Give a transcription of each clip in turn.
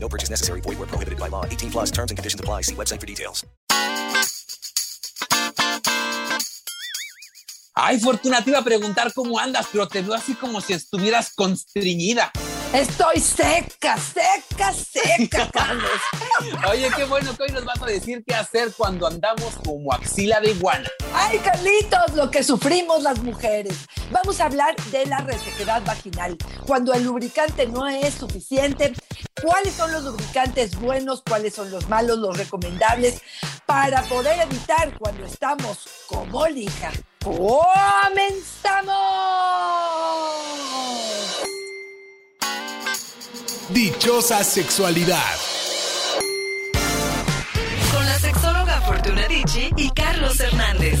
No purchase necessary. Void where prohibited by law. 18 plus terms and conditions apply. See website for details. Ay, Fortuna, te iba a preguntar cómo andas, pero te veo así como si estuvieras constreñida. Estoy seca, seca, seca, Carlos. Oye, qué bueno que hoy nos vas a decir qué hacer cuando andamos como axila de iguana. Ay, Carlitos, lo que sufrimos las mujeres. Vamos a hablar de la resequedad vaginal. Cuando el lubricante no es suficiente, ¿cuáles son los lubricantes buenos? ¿Cuáles son los malos, los recomendables? Para poder evitar cuando estamos como lija. ¡Comenzamos! Dichosa sexualidad. Con la sexóloga Fortuna Dicci y Carlos Hernández.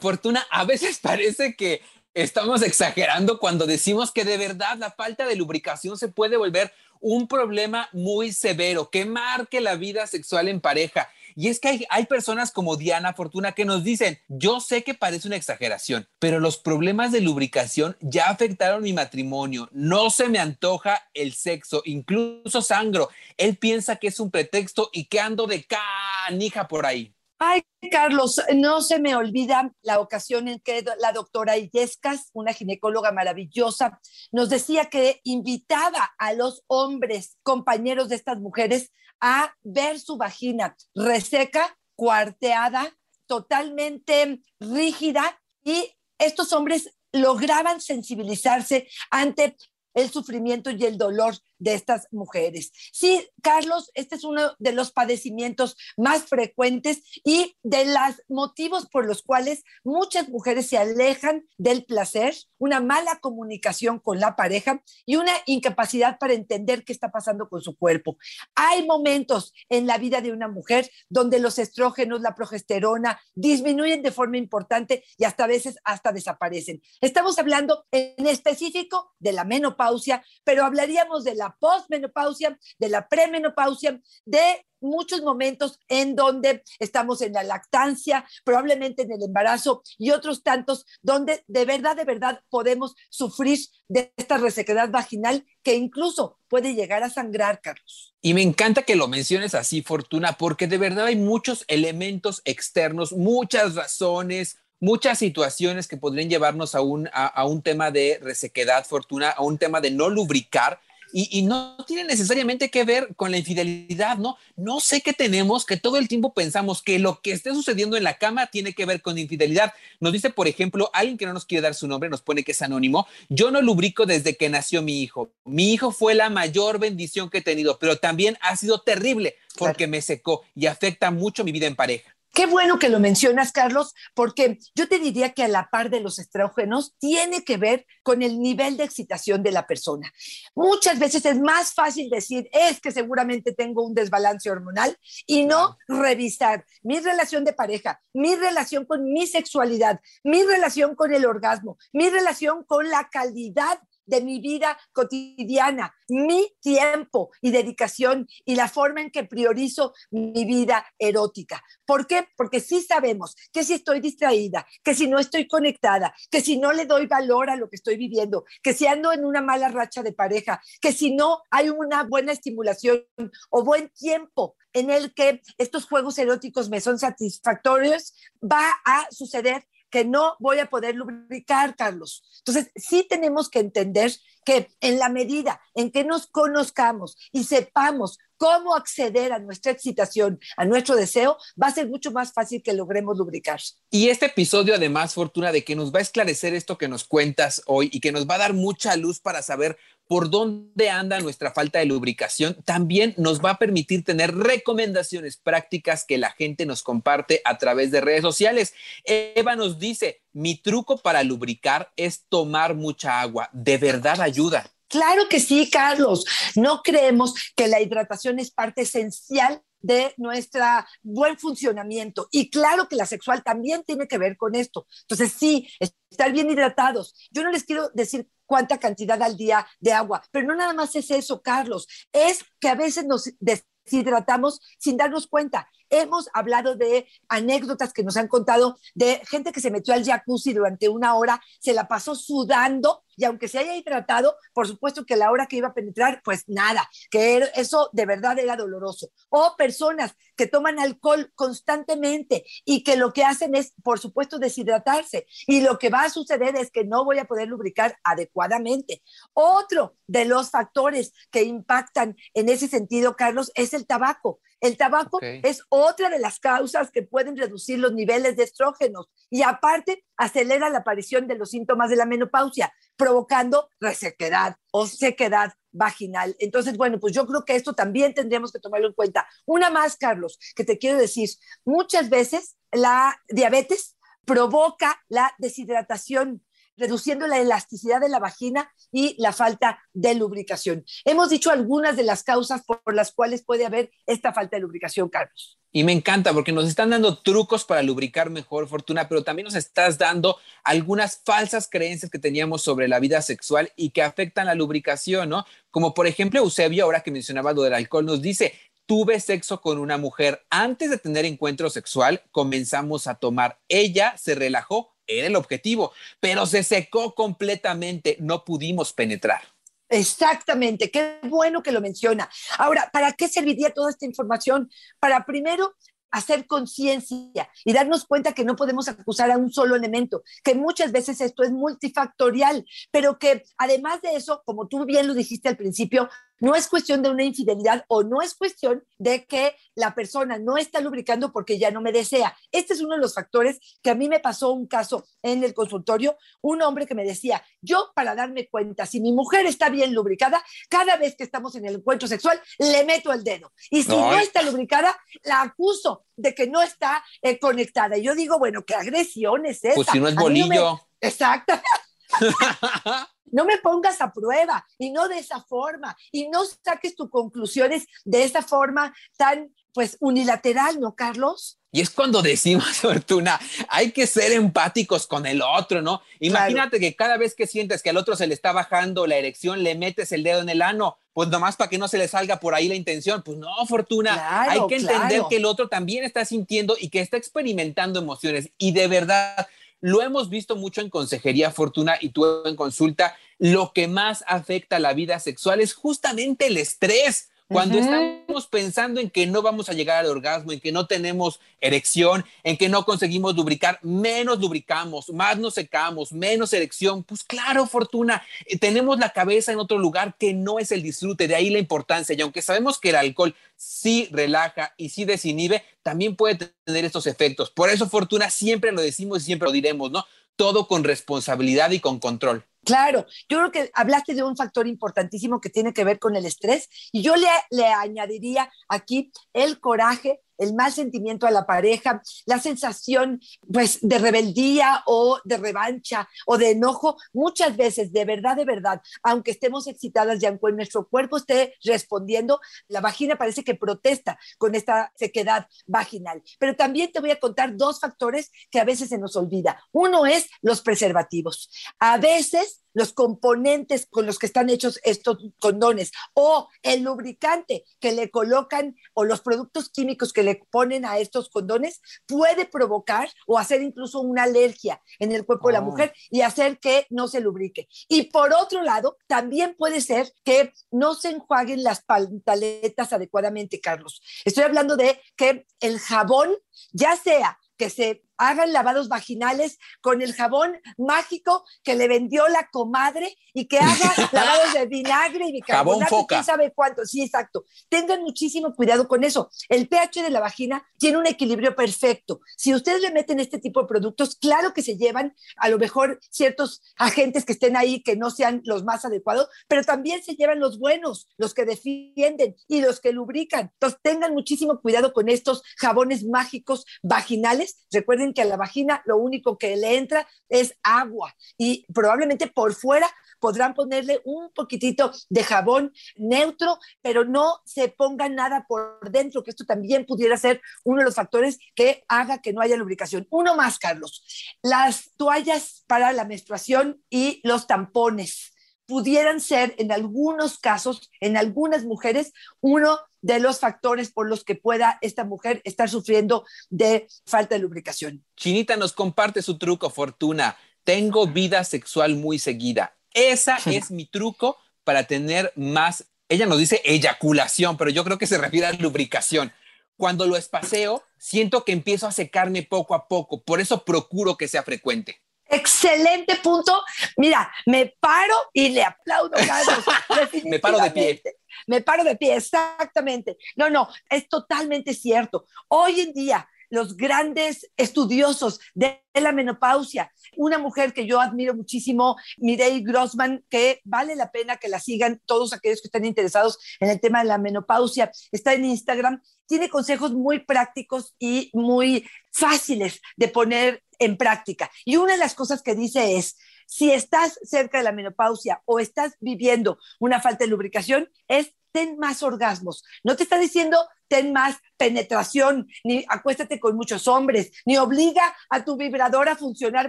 Fortuna, a veces parece que estamos exagerando cuando decimos que de verdad la falta de lubricación se puede volver un problema muy severo que marque la vida sexual en pareja. Y es que hay, personas como Diana Fortuna que nos dicen, yo sé que parece una exageración, pero los problemas de lubricación ya afectaron mi matrimonio, no se me antoja el sexo, incluso sangro. Él piensa que es un pretexto y que ando de canija por ahí. Ay, Carlos, no se me olvida la ocasión en que la doctora Illescas, una ginecóloga maravillosa, nos decía que invitaba a los hombres, compañeros de estas mujeres, a ver su vagina reseca, cuarteada, totalmente rígida, y estos hombres lograban sensibilizarse ante el sufrimiento y el dolor de estas mujeres. Sí, Carlos, este es uno de los padecimientos más frecuentes y de los motivos por los cuales muchas mujeres se alejan del placer, una mala comunicación con la pareja y una incapacidad para entender qué está pasando con su cuerpo. Hay momentos en la vida de una mujer donde los estrógenos, la progesterona disminuyen de forma importante y hasta a veces hasta desaparecen. Estamos hablando en específico de la menopausia, pero hablaríamos de la postmenopausia, de la premenopausia, de muchos momentos en donde estamos en la lactancia, probablemente en el embarazo y otros tantos donde de verdad, de verdad podemos sufrir de esta resequedad vaginal que incluso puede llegar a sangrar, Carlos. Y me encanta que lo menciones así, Fortuna, porque de verdad hay muchos elementos externos, muchas razones, muchas situaciones que podrían llevarnos a un, a, un tema de resequedad, Fortuna, a un tema de no lubricar y, y, no tiene necesariamente que ver con la infidelidad, ¿no? No sé qué tenemos, que todo el tiempo pensamos que lo que esté sucediendo en la cama tiene que ver con infidelidad. Nos dice, por ejemplo, alguien que no nos quiere dar su nombre, nos pone que es anónimo, yo no lubrico desde que nació mi hijo. Mi hijo fue la mayor bendición que he tenido, pero también ha sido terrible porque claro. me secó y afecta mucho mi vida en pareja. Qué bueno que lo mencionas, Carlos, porque yo te diría que a la par de los estrógenos tiene que ver con el nivel de excitación de la persona. Muchas veces es más fácil decir, es que seguramente tengo un desbalance hormonal y no revisar mi relación de pareja, mi relación con mi sexualidad, mi relación con el orgasmo, mi relación con la calidad de mi vida cotidiana, mi tiempo y dedicación y la forma en que priorizo mi vida erótica. ¿Por qué? Porque sí sabemos que si estoy distraída, que si no estoy conectada, que si no le doy valor a lo que estoy viviendo, que si ando en una mala racha de pareja, que si no hay una buena estimulación o buen tiempo en el que estos juegos eróticos me son satisfactorios, va a suceder que no voy a poder lubricar, Carlos. Entonces, sí tenemos que entender que en la medida en que nos conozcamos y sepamos cómo acceder a nuestra excitación, a nuestro deseo, va a ser mucho más fácil que logremos lubricar. Y este episodio, además, Fortuna, de que nos va a esclarecer esto que nos cuentas hoy y que nos va a dar mucha luz para saber por dónde anda nuestra falta de lubricación, también nos va a permitir tener recomendaciones prácticas que la gente nos comparte a través de redes sociales. Eva nos dice, mi truco para lubricar es tomar mucha agua. De verdad ayuda. Claro que sí, Carlos. No creemos que la hidratación es parte esencial de nuestro buen funcionamiento. Y claro que la sexual también tiene que ver con esto. Entonces, sí, estar bien hidratados. Yo no les quiero decir cuánta cantidad al día de agua, pero no nada más es eso, Carlos. Es que a veces nos deshidratamos sin darnos cuenta. Hemos hablado de anécdotas que nos han contado de gente que se metió al jacuzzi durante una hora, se la pasó sudando y aunque se haya hidratado, por supuesto que la hora que iba a penetrar, pues nada, que eso de verdad era doloroso. O personas que toman alcohol constantemente y que lo que hacen es, por supuesto, deshidratarse. Y lo que va a suceder es que no voy a poder lubricar adecuadamente. Otro de los factores que impactan en ese sentido, Carlos, es el tabaco. El tabaco es otra de las causas que pueden reducir los niveles de estrógenos y aparte acelera la aparición de los síntomas de la menopausia, provocando resequedad o sequedad vaginal. Entonces, bueno, pues yo creo que esto también tendríamos que tomarlo en cuenta. Una más, Carlos, que te quiero decir, muchas veces la diabetes provoca la deshidratación reduciendo la elasticidad de la vagina y la falta de lubricación. Hemos dicho algunas de las causas por las cuales puede haber esta falta de lubricación, Carlos. Y me encanta porque nos están dando trucos para lubricar mejor, Fortuna, pero también nos estás dando algunas falsas creencias que teníamos sobre la vida sexual y que afectan la lubricación, ¿no? Como por ejemplo Eusebio, ahora que mencionaba lo del alcohol, nos dice, tuve sexo con una mujer antes de tener encuentro sexual, comenzamos a tomar. Ella se relajó, era el objetivo, pero se secó completamente, no pudimos penetrar. Exactamente, qué bueno que lo menciona. Ahora, ¿para qué serviría toda esta información? Para primero hacer conciencia y darnos cuenta que no podemos acusar a un solo elemento, que muchas veces esto es multifactorial, pero que además de eso, como tú bien lo dijiste al principio, no es cuestión de una infidelidad o no es cuestión de que la persona no está lubricando porque ya no me desea. Este es uno de los factores que a mí me pasó un caso en el consultorio, un hombre que me decía, yo para darme cuenta si mi mujer está bien lubricada, cada vez que estamos en el encuentro sexual, le meto el dedo. Y si no, está lubricada, la acuso de que no está eh, conectada. Y yo digo, bueno, ¿qué agresión es esa? Pues si no es bolillo. Exacto. no me pongas a prueba y no de esa forma y no saques tus conclusiones de esa forma tan pues unilateral, ¿no, Carlos? Y es cuando decimos, Fortuna, hay que ser empáticos con el otro, ¿no? Imagínate que cada vez que sientes que al otro se le está bajando la erección, le metes el dedo en el ano, pues nomás para que no se le salga por ahí la intención. Pues no, Fortuna, hay que entender que el otro también está sintiendo y que está experimentando emociones. Y de verdad, lo hemos visto mucho en consejería, Fortuna, y tú en consulta. Lo que más afecta a la vida sexual es justamente el estrés. Cuando estamos pensando en que no vamos a llegar al orgasmo, en que no tenemos erección, en que no conseguimos lubricar, menos lubricamos, más nos secamos, menos erección, pues claro, Fortuna, eh, tenemos la cabeza en otro lugar que no es el disfrute, de ahí la importancia. Y aunque sabemos que el alcohol sí relaja y sí desinhibe, también puede tener estos efectos. Por eso, Fortuna, siempre lo decimos y siempre lo diremos, ¿no? Todo con responsabilidad y con control. Claro, yo creo que hablaste de un factor importantísimo que tiene que ver con el estrés y yo le, le añadiría aquí el coraje, el mal sentimiento a la pareja, la sensación pues de rebeldía o de revancha o de enojo, muchas veces de verdad, de verdad, aunque estemos excitadas y aunque nuestro cuerpo esté respondiendo, la vagina parece que protesta con esta sequedad vaginal. Pero también te voy a contar dos factores que a veces se nos olvida. Uno es los preservativos. A veces los componentes con los que están hechos estos condones o el lubricante que le colocan o los productos químicos que le ponen a estos condones puede provocar o hacer incluso una alergia en el cuerpo de la oh. mujer y hacer que no se lubrique. Y por otro lado, también puede ser que no se enjuaguen las pantaletas adecuadamente, Carlos. Estoy hablando de que el jabón, ya sea que se hagan lavados vaginales con el jabón mágico que le vendió la comadre y que haga lavados de vinagre y bicarbonato, quién sabe cuánto. Sí, exacto. Tengan muchísimo cuidado con eso. El pH de la vagina tiene un equilibrio perfecto. Si ustedes le meten este tipo de productos, claro que se llevan a lo mejor ciertos agentes que estén ahí que no sean los más adecuados, pero también se llevan los buenos, los que defienden y los que lubrican. Entonces, tengan muchísimo cuidado con estos jabones mágicos vaginales. Recuerden Que a la vagina lo único que le entra es agua y probablemente por fuera podrán ponerle un poquitito de jabón neutro, pero no se ponga nada por dentro, que esto también pudiera ser uno de los factores que haga que no haya lubricación. Uno más, Carlos, las toallas para la menstruación y los tampones pudieran ser en algunos casos, en algunas mujeres, uno de los factores por los que pueda esta mujer estar sufriendo de falta de lubricación. Chinita nos comparte su truco, Fortuna. Tengo vida sexual muy seguida. Esa es mi truco para tener más, ella nos dice eyaculación, pero yo creo que se refiere a lubricación. Cuando lo espaseo, siento que empiezo a secarme poco a poco, por eso procuro que sea frecuente. Excelente punto. Mira, me paro y le aplaudo, Carlos. me paro de pie. Me paro de pie, exactamente. No, no, es totalmente cierto. Hoy en día, los grandes estudiosos de la menopausia. Una mujer que yo admiro muchísimo, Mireille Grossman, que vale la pena que la sigan todos aquellos que estén interesados en el tema de la menopausia. Está en Instagram, tiene consejos muy prácticos y muy fáciles de poner en práctica. Y una de las cosas que dice es, si estás cerca de la menopausia o estás viviendo una falta de lubricación, es ten más orgasmos. No te está diciendo ten más penetración, ni acuéstate con muchos hombres, ni obliga a tu vibrador a funcionar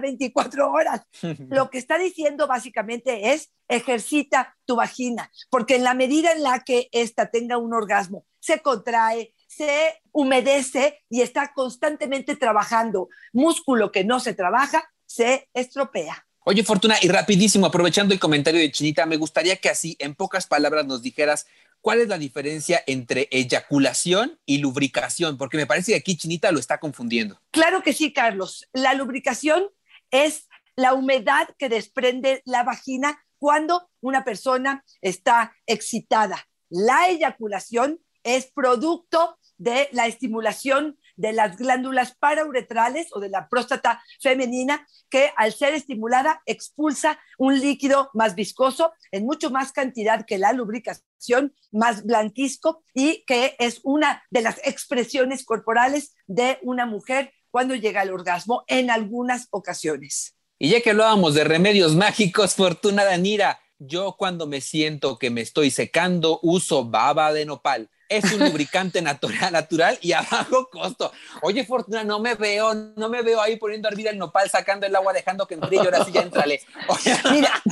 24 horas. Lo que está diciendo básicamente es ejercita tu vagina, porque en la medida en la que ésta tenga un orgasmo, se contrae, se humedece y está constantemente trabajando. Músculo que no se trabaja, se estropea. Oye, Fortuna, y rapidísimo, aprovechando el comentario de Chinita, me gustaría que así, en pocas palabras, nos dijeras cuál es la diferencia entre eyaculación y lubricación, porque me parece que aquí Chinita lo está confundiendo. Claro que sí, Carlos. La lubricación es la humedad que desprende la vagina cuando una persona está excitada. La eyaculación es producto de la estimulación de las glándulas parauretrales o de la próstata femenina que al ser estimulada expulsa un líquido más viscoso en mucho más cantidad que la lubricación, más blanquisco y que es una de las expresiones corporales de una mujer cuando llega al orgasmo en algunas ocasiones. Y ya que hablábamos de remedios mágicos, Fortuna Danira, yo cuando me siento que me estoy secando uso baba de nopal es un lubricante natural, y a bajo costo. Oye, Fortuna, no me veo, no me veo ahí poniendo a hervir el nopal, sacando el agua, dejando que enfríe y ahora sí ya entrale. Mira,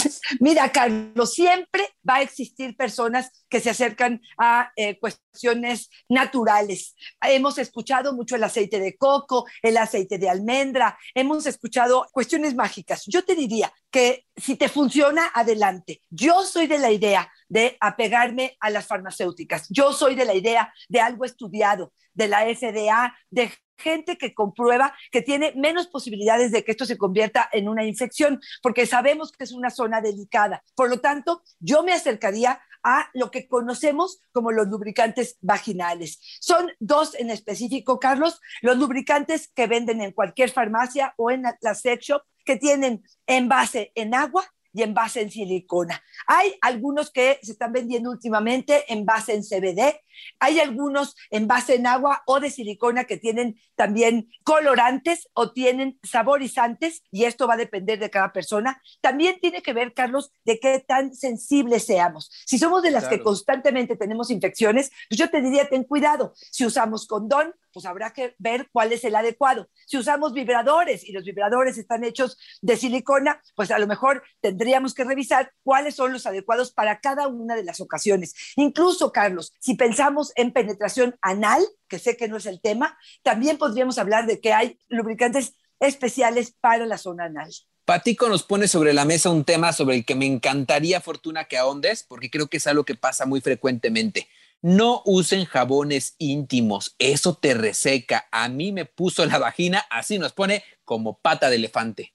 mira, Carlos, siempre va a existir personas que se acercan a eh, cuestiones naturales. Hemos escuchado mucho el aceite de coco, el aceite de almendra, hemos escuchado cuestiones mágicas. Yo te diría que si te funciona, adelante. Yo soy de la idea de apegarme a las farmacéuticas. Yo soy de la idea de algo estudiado, de la FDA, de gente que comprueba que tiene menos posibilidades de que esto se convierta en una infección, porque sabemos que es una zona delicada. Por lo tanto, yo me acercaría a lo que conocemos como los lubricantes vaginales. Son dos en específico, Carlos, los lubricantes que venden en cualquier farmacia o en la sex shop que tienen envase en agua y en base en silicona. Hay algunos que se están vendiendo últimamente en base en CBD, hay algunos en base en agua o de silicona que tienen también colorantes o tienen saborizantes y esto va a depender de cada persona. También tiene que ver, Carlos, de qué tan sensibles seamos. Si somos de las que constantemente tenemos infecciones, pues yo te diría, ten cuidado. Si usamos condón, pues habrá que ver cuál es el adecuado. Si usamos vibradores y los vibradores están hechos de silicona, pues a lo mejor tendríamos que revisar cuáles son los adecuados para cada una de las ocasiones. Incluso, Carlos, si pensamos en penetración anal, que sé que no es el tema, también podríamos hablar de que hay lubricantes especiales para la zona anal. Patico nos pone sobre la mesa un tema sobre el que me encantaría, Fortuna, que ahondes, porque creo que es algo que pasa muy frecuentemente. No usen jabones íntimos, eso te reseca. A mí me puso la vagina, así nos pone como pata de elefante.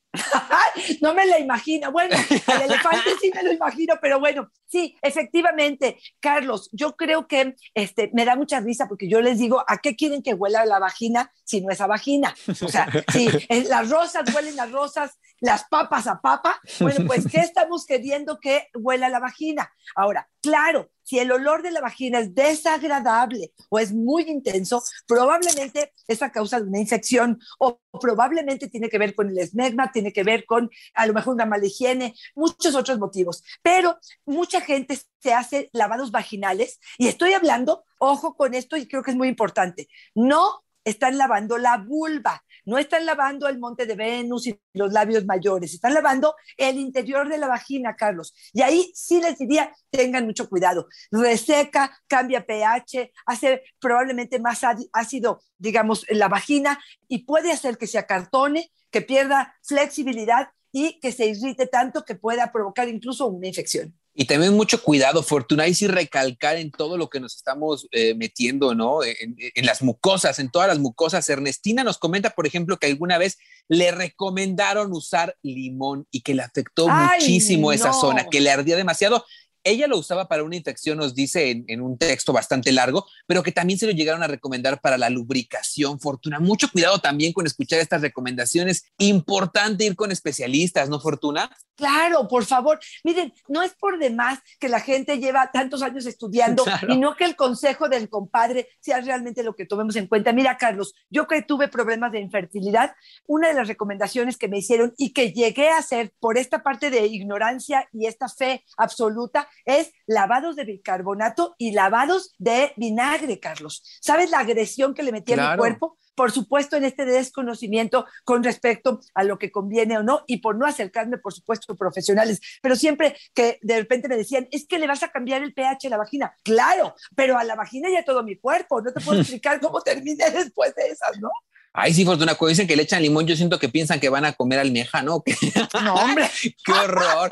No me la imagino. Bueno, el elefante sí me lo imagino, pero bueno, sí, efectivamente, Carlos, yo creo que este, me da mucha risa porque yo les digo, ¿a qué quieren que huela la vagina si no es a vagina? O sea, si las rosas huelen a rosas, las papas a papa, bueno, pues, ¿qué estamos queriendo que huela la vagina? Ahora, claro, si el olor de la vagina es desagradable o es muy intenso, probablemente es a causa de una infección o probablemente tiene que ver con el esmegma, tiene que ver con a lo mejor una mala higiene, muchos otros motivos. Pero mucha gente se hace lavados vaginales y estoy hablando, ojo con esto y creo que es muy importante, no están lavando la vulva, no están lavando el monte de Venus y los labios mayores, están lavando el interior de la vagina, Carlos. Y ahí sí les diría, tengan mucho cuidado. Reseca, cambia pH, hace probablemente más ácido, digamos, la vagina y puede hacer que se acartone, que pierda flexibilidad y que se irrite tanto que pueda provocar incluso una infección. Y también mucho cuidado, Fortuna, y sí recalcar en todo lo que nos estamos eh, metiendo, ¿no? En, las mucosas, en todas las mucosas. Ernestina nos comenta, por ejemplo, que alguna vez le recomendaron usar limón y que le afectó muchísimo esa zona, que le ardía demasiado. Ella lo usaba para una infección, nos dice en, un texto bastante largo, pero que también se lo llegaron a recomendar para la lubricación, Fortuna. Mucho cuidado también con escuchar estas recomendaciones. Importante ir con especialistas, ¿no, Fortuna? Claro, por favor. Miren, no es por demás que la gente lleva tantos años estudiando y no que el consejo del compadre sea realmente lo que tomemos en cuenta. Mira, Carlos, yo que tuve problemas de infertilidad, una de las recomendaciones que me hicieron y que llegué a hacer por esta parte de ignorancia y esta fe absoluta es lavados de bicarbonato y lavados de vinagre, Carlos. ¿Sabes la agresión que le metí a mi cuerpo? Por supuesto, en este desconocimiento con respecto a lo que conviene o no, y por no acercarme, por supuesto, profesionales. Pero siempre que de repente me decían, es que le vas a cambiar el pH a la vagina. Claro, pero a la vagina y a todo mi cuerpo. No te puedo explicar cómo terminé después de esas, ¿no? Ay, sí, Fortuna, cuando dicen que le echan limón, yo siento que piensan que van a comer almeja, ¿no? No, hombre. ¡Qué horror!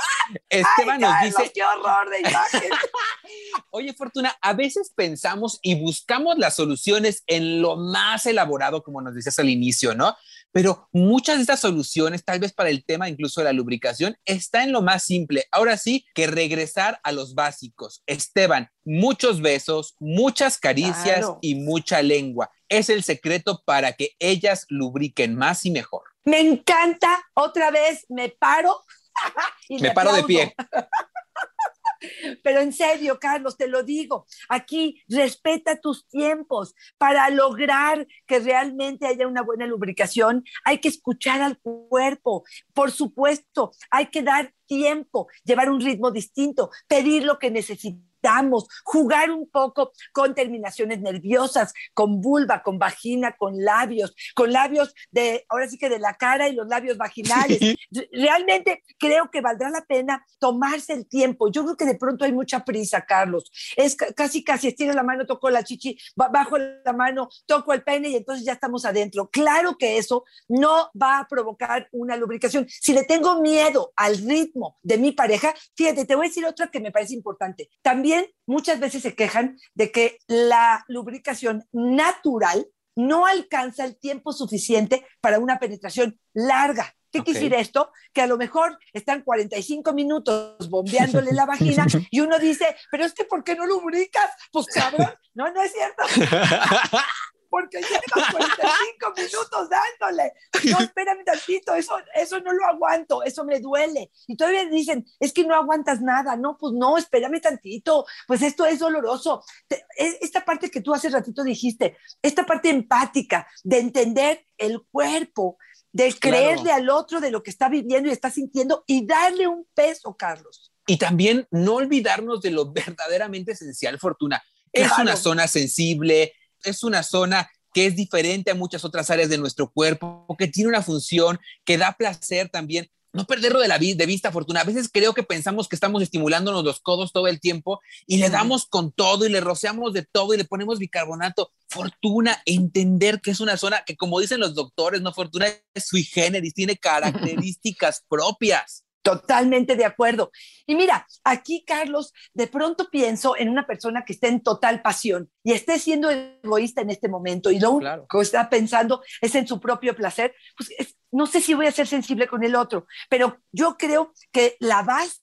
Esteban nos dice... ¡Qué horror de imagen! Oye, Fortuna, a veces pensamos y buscamos las soluciones en lo más elaborado, como nos decías al inicio, ¿no? Pero muchas de estas soluciones, tal vez para el tema incluso de la lubricación, está en lo más simple. Ahora sí, que regresar a los básicos. Esteban, muchos besos, muchas caricias y mucha lengua. Es el secreto para que ellas lubriquen más y mejor. Me encanta. Otra vez me paro. y me paro de pie. Pero en serio, Carlos, te lo digo, aquí respeta tus tiempos. Para lograr que realmente haya una buena lubricación, hay que escuchar al cuerpo. Por supuesto, hay que dar tiempo, llevar un ritmo distinto, pedir lo que necesitamos jugar un poco con terminaciones nerviosas, con vulva, con vagina, con labios, con labios de, ahora sí que de la cara y los labios vaginales. Realmente creo que valdrá la pena tomarse el tiempo. Yo creo que de pronto hay mucha prisa, Carlos. Es casi, casi estiro la mano, toco la chichi, bajo la mano, toco el pene y entonces ya estamos adentro. Claro que eso no va a provocar una lubricación. Si le tengo miedo al ritmo de mi pareja, fíjate, te voy a decir otra que me parece importante. También muchas veces se quejan de que la lubricación natural no alcanza el tiempo suficiente para una penetración larga. ¿Qué quiere decir esto? Que a lo mejor están 45 minutos bombeándole la vagina y uno dice, pero es que ¿por qué no lubricas? Pues cabrón, no, no es cierto. porque llevas 45 minutos dándole. No, espérame tantito, eso, eso no lo aguanto, eso me duele. Y todavía dicen, es que no aguantas nada. No, pues no, espérame tantito, pues esto es doloroso. Esta parte que tú hace ratito dijiste, esta parte empática de entender el cuerpo, de creerle al otro de lo que está viviendo y está sintiendo y darle un peso, Carlos. Y también no olvidarnos de lo verdaderamente esencial, Fortuna. Es una zona sensible, es una zona que es diferente a muchas otras áreas de nuestro cuerpo, que tiene una función, que da placer también. No perderlo de, la de vista, Fortuna. A veces creo que pensamos que estamos estimulándonos los codos todo el tiempo y le damos con todo y le rociamos de todo y le ponemos bicarbonato. Fortuna, entender que es una zona que, como dicen los doctores, no Fortuna es sui generis, tiene características propias. Totalmente de acuerdo. Y mira, aquí, Carlos, de pronto pienso en una persona que esté en total pasión y esté siendo egoísta en este momento y lo único que está pensando es en su propio placer. Pues no sé si voy a ser sensible con el otro, pero yo creo que la base,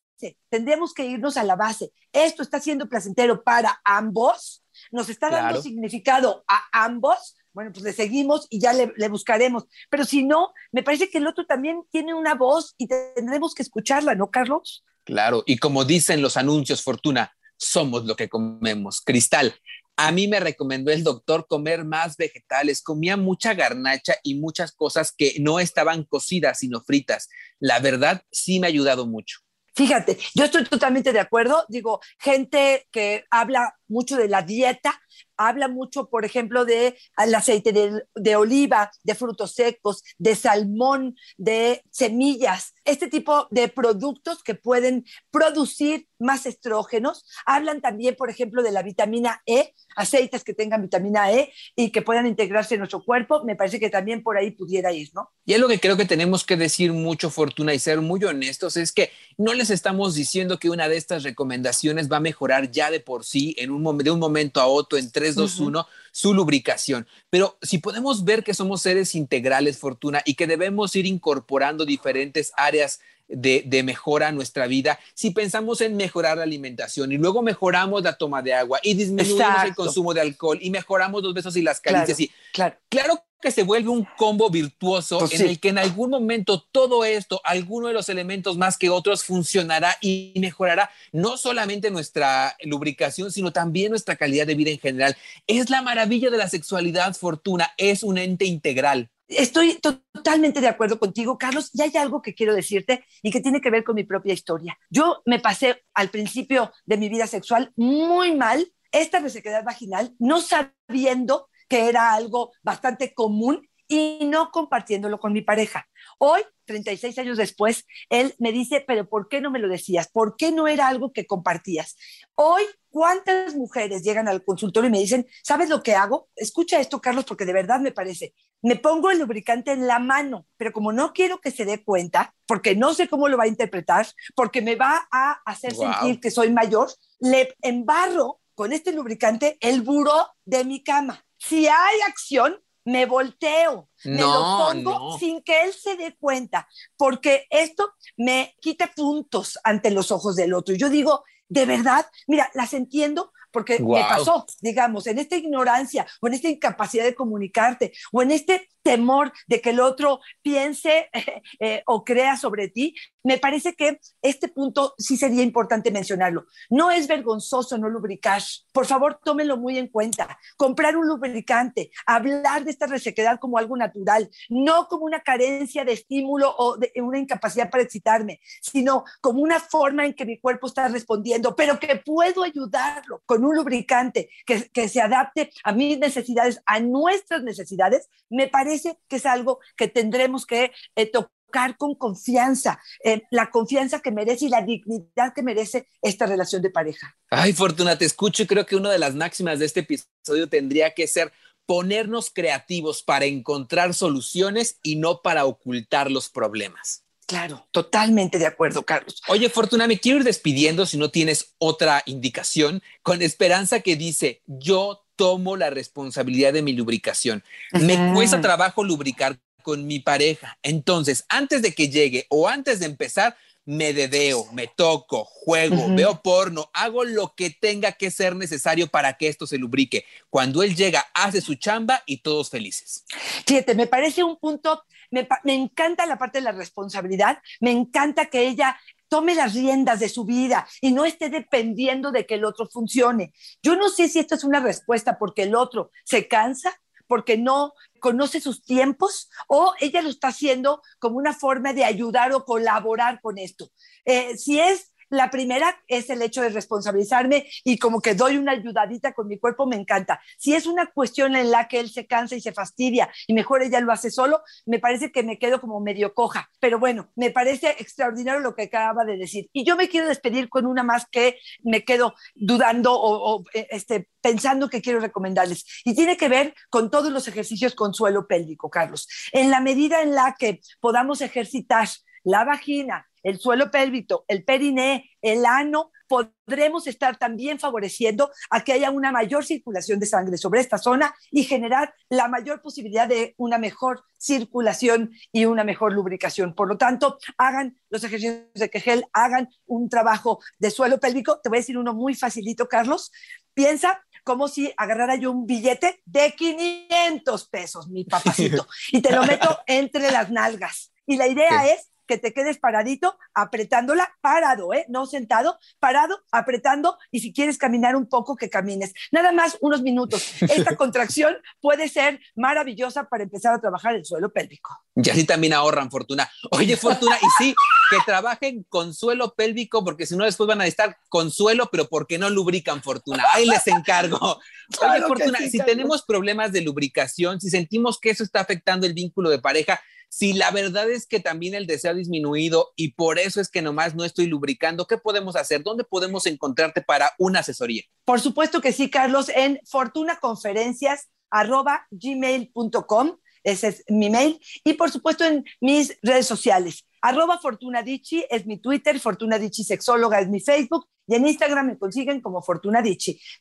tendremos que irnos a la base. Esto está siendo placentero para ambos, nos está dando significado a ambos bueno, pues le seguimos y ya le, buscaremos. Pero si no, me parece que el otro también tiene una voz y tendremos que escucharla, ¿no, Carlos? Claro, y como dicen los anuncios, Fortuna, somos lo que comemos. Cristal, a mí me recomendó el doctor comer más vegetales, comía mucha garnacha y muchas cosas que no estaban cocidas, sino fritas. La verdad, sí me ha ayudado mucho. Fíjate, yo estoy totalmente de acuerdo. Digo, gente que habla mucho de la dieta, habla mucho, por ejemplo, de el aceite de, de, oliva, de frutos secos, de salmón, de semillas, este tipo de productos que pueden producir más estrógenos. Hablan también, por ejemplo, de la vitamina E, aceites que tengan vitamina E y que puedan integrarse en nuestro cuerpo. Me parece que también por ahí pudiera ir, ¿no? Y es lo que creo que tenemos que decir mucho, Fortuna, y ser muy honestos, es que no les estamos diciendo que una de estas recomendaciones va a mejorar ya de por sí en un de un momento a otro en 3, 2, 1 su lubricación. Pero si podemos ver que somos seres integrales, Fortuna, y que debemos ir incorporando diferentes áreas de, de, mejora a nuestra vida, si pensamos en mejorar la alimentación y luego mejoramos la toma de agua y disminuimos Exacto. el consumo de alcohol y mejoramos los besos y las caricias, claro, y, claro. claro que se vuelve un combo virtuoso Pues en sí. el que en algún momento todo esto, alguno de los elementos más que otros, funcionará y mejorará no solamente nuestra lubricación, sino también nuestra calidad de vida en general. Es la maravilla de la sexualidad, Fortuna, es un ente integral. Estoy totalmente de acuerdo contigo, Carlos, y hay algo que quiero decirte y que tiene que ver con mi propia historia. Yo me pasé al principio de mi vida sexual muy mal esta resequedad vaginal, no sabiendo que era algo bastante común y no compartiéndolo con mi pareja. Hoy, 36 años después, él me dice, pero ¿por qué no me lo decías? ¿Por qué no era algo que compartías? Hoy, ¿cuántas mujeres llegan al consultorio y me dicen, ¿sabes lo que hago? Escucha esto, Carlos, porque de verdad me parece. Me pongo el lubricante en la mano, pero como no quiero que se dé cuenta, porque no sé cómo lo va a interpretar, porque me va a hacer Wow. sentir que soy mayor, le embarro con este lubricante el buró de mi cama. Si hay acción, me volteo, me No, lo pongo no. sin que él se dé cuenta, porque esto me quita puntos ante los ojos del otro. Yo digo, de verdad, mira, las entiendo porque me pasó, digamos, en esta ignorancia o en esta incapacidad de comunicarte o en este temor de que el otro piense eh, o crea sobre ti, me parece que este punto sí sería importante mencionarlo. No es vergonzoso no lubricar. Por favor, tómenlo muy en cuenta. Comprar un lubricante, hablar de esta resequedad como algo natural, no como una carencia de estímulo o de una incapacidad para excitarme, sino como una forma en que mi cuerpo está respondiendo, pero que puedo ayudarlo con un lubricante que, que se adapte a mis necesidades, a nuestras necesidades, me parece que es algo que tendremos que eh, tocar con confianza, eh, la confianza que merece y la dignidad que merece esta relación de pareja. Ay, Fortuna, te escucho y creo que una de las máximas de este episodio tendría que ser ponernos creativos para encontrar soluciones y no para ocultar los problemas. Claro, totalmente de acuerdo, Carlos. Oye, Fortuna, me quiero ir despidiendo si no tienes otra indicación, con esperanza que dice, yo tomo la responsabilidad de mi lubricación. Me cuesta trabajo lubricar con mi pareja. Entonces, antes de que llegue o antes de empezar, me dedeo, me toco, juego, veo porno, hago lo que tenga que ser necesario para que esto se lubrique. Cuando él llega, hace su chamba y todos felices. Fíjate, me parece un punto, me, me encanta la parte de la responsabilidad, me encanta que ella tome las riendas de su vida y no esté dependiendo de que el otro funcione. Yo no sé si esto es una respuesta porque el otro se cansa, porque no conoce sus tiempos o ella lo está haciendo como una forma de ayudar o colaborar con esto. Eh, si es la primera es el hecho de responsabilizarme y como que doy una ayudadita con mi cuerpo, me encanta. Si es una cuestión en la que él se cansa y se fastidia y mejor ella lo hace solo, me parece que me quedo como medio coja. Pero bueno, me parece extraordinario lo que acaba de decir. Y yo me quiero despedir con una más que me quedo dudando o, o, eh, este, pensando que quiero recomendarles. Y tiene que ver con todos los ejercicios con suelo pélvico, Carlos. En la medida en la que podamos ejercitar la vagina, el suelo pélvico, el periné, el ano, podremos estar también favoreciendo a que haya una mayor circulación de sangre sobre esta zona y generar la mayor posibilidad de una mejor circulación y una mejor lubricación. Por lo tanto, hagan los ejercicios de Kegel, hagan un trabajo de suelo pélvico. Te voy a decir uno muy facilito, Carlos. Piensa como si agarrara yo un billete de 500 pesos, mi papacito, y te lo meto entre las nalgas. Y la idea es que te quedes paradito, apretándola, parado, ¿eh? No sentado, parado, apretando, y si quieres caminar un poco, que camines. Nada más unos minutos. Esta contracción puede ser maravillosa para empezar a trabajar el suelo pélvico. Y así también ahorran, Fortuna. Oye, Fortuna, y sí, que trabajen con suelo pélvico, porque si no después van a estar con suelo, pero porque no lubrican, Fortuna. Ahí les encargo. Oye, Fortuna, si tenemos problemas de lubricación, si sentimos que eso está afectando el vínculo de pareja, si la verdad es que también el deseo ha disminuido y por eso es que nomás no estoy lubricando, ¿qué podemos hacer? ¿Dónde podemos encontrarte para una asesoría? Por supuesto que sí, Carlos, en fortunaconferencias.gmail.com. Ese es mi mail. Y por supuesto en mis redes sociales. Arroba Fortuna es mi Twitter, Fortuna Sexóloga es mi Facebook y en Instagram me consiguen como Fortuna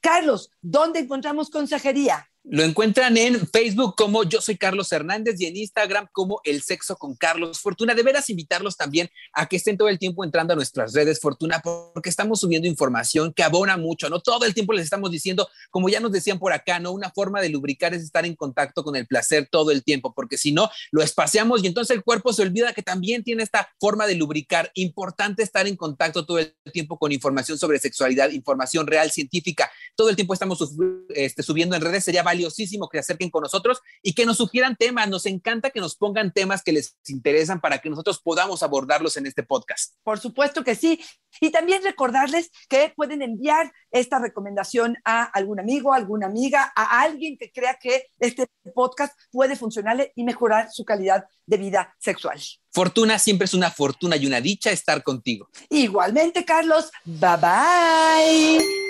Carlos, ¿dónde encontramos consejería? Lo encuentran en Facebook como Yo Soy Carlos Hernández y en Instagram como El Sexo con Carlos Fortuna. De veras invitarlos también a que estén todo el tiempo entrando a nuestras redes Fortuna porque estamos subiendo información que abona mucho, ¿no? Todo el tiempo les estamos diciendo, como ya nos decían por acá, ¿no? Una forma de lubricar es estar en contacto con el placer todo el tiempo, porque si no, lo espaciamos y entonces el cuerpo se olvida que también tiene esta forma de lubricar. Importante estar en contacto todo el tiempo con información sobre sexualidad, información real, científica. Todo el tiempo estamos este, subiendo en redes. Sería valiosísimo que se acerquen con nosotros y que nos sugieran temas. Nos encanta que nos pongan temas que les interesan para que nosotros podamos abordarlos en este podcast. Por supuesto que sí. Y también recordarles que pueden enviar esta recomendación a algún amigo, alguna amiga, a alguien que crea que este podcast puede funcionarle y mejorar su calidad de vida sexual. Fortuna, siempre es una fortuna y una dicha estar contigo. Igualmente, Carlos. Bye bye.